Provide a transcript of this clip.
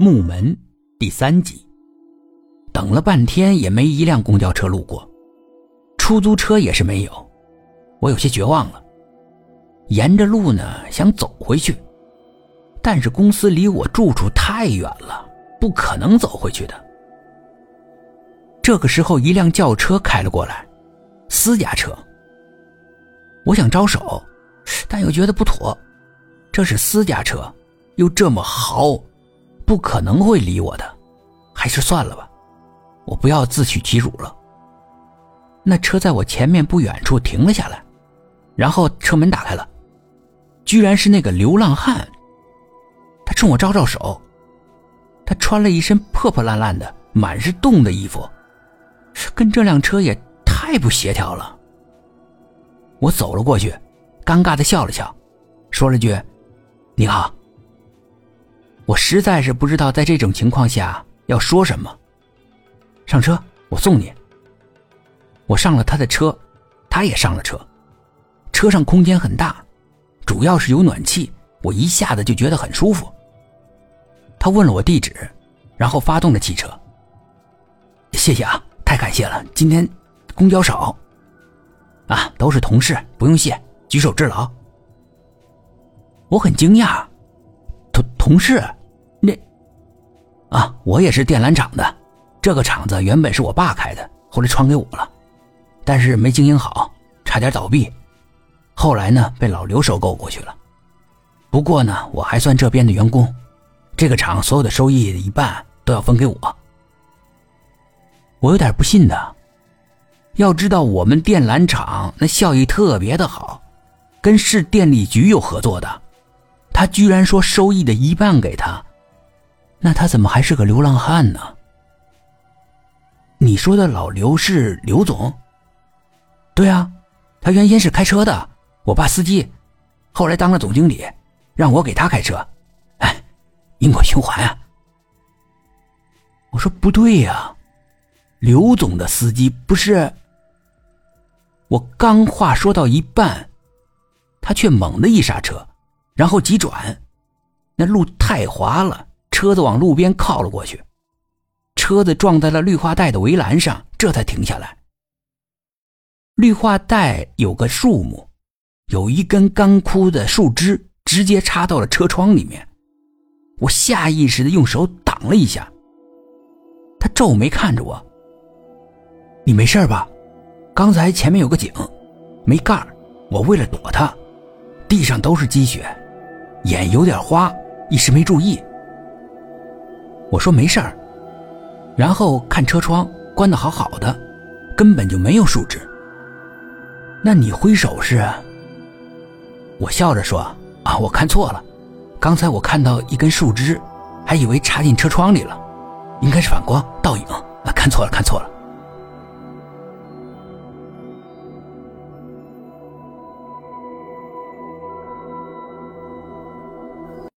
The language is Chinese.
木门第三集，等了半天也没一辆公交车路过，出租车也是没有，我有些绝望了。沿着路呢想走回去，但是公司离我住处太远了，不可能走回去的。这个时候，一辆轿车开了过来，私家车。我想招手，但又觉得不妥，这是私家车，又这么豪。不可能会理我的，还是算了吧，我不要自取其辱了。那车在我前面不远处停了下来，然后车门打开了，居然是那个流浪汉。他冲我招招手，他穿了一身破破烂烂的、满是洞的衣服，跟这辆车也太不协调了。我走了过去，尴尬的笑了笑，说了句：“你好。”我实在是不知道在这种情况下要说什么。上车，我送你。我上了他的车，他也上了车。车上空间很大，主要是有暖气，我一下子就觉得很舒服。他问了我地址，然后发动了汽车。谢谢啊，太感谢了。今天公交少。啊，都是同事，不用谢，举手之劳。我很惊讶，同同事。啊，我也是电缆厂的，这个厂子原本是我爸开的，后来传给我了，但是没经营好，差点倒闭，后来呢被老刘收购过去了。不过呢，我还算这边的员工，这个厂所有的收益一半都要分给我。我有点不信的，要知道我们电缆厂那效益特别的好，跟市电力局有合作的，他居然说收益的一半给他。那他怎么还是个流浪汉呢？你说的老刘是刘总？对啊，他原先是开车的，我爸司机，后来当了总经理，让我给他开车。哎，因果循环啊！我说不对呀，刘总的司机不是……我刚话说到一半，他却猛地一刹车，然后急转，那路太滑了。车子往路边靠了过去，车子撞在了绿化带的围栏上，这才停下来。绿化带有个树木，有一根干枯的树枝直接插到了车窗里面，我下意识的用手挡了一下。他皱眉看着我：“你没事吧？刚才前面有个井，没盖我为了躲他，地上都是积雪，眼有点花，一时没注意。”我说没事儿，然后看车窗关的好好的，根本就没有树枝。那你挥手是？我笑着说：“啊，我看错了，刚才我看到一根树枝，还以为插进车窗里了，应该是反光倒影，啊，看错了，看错了。”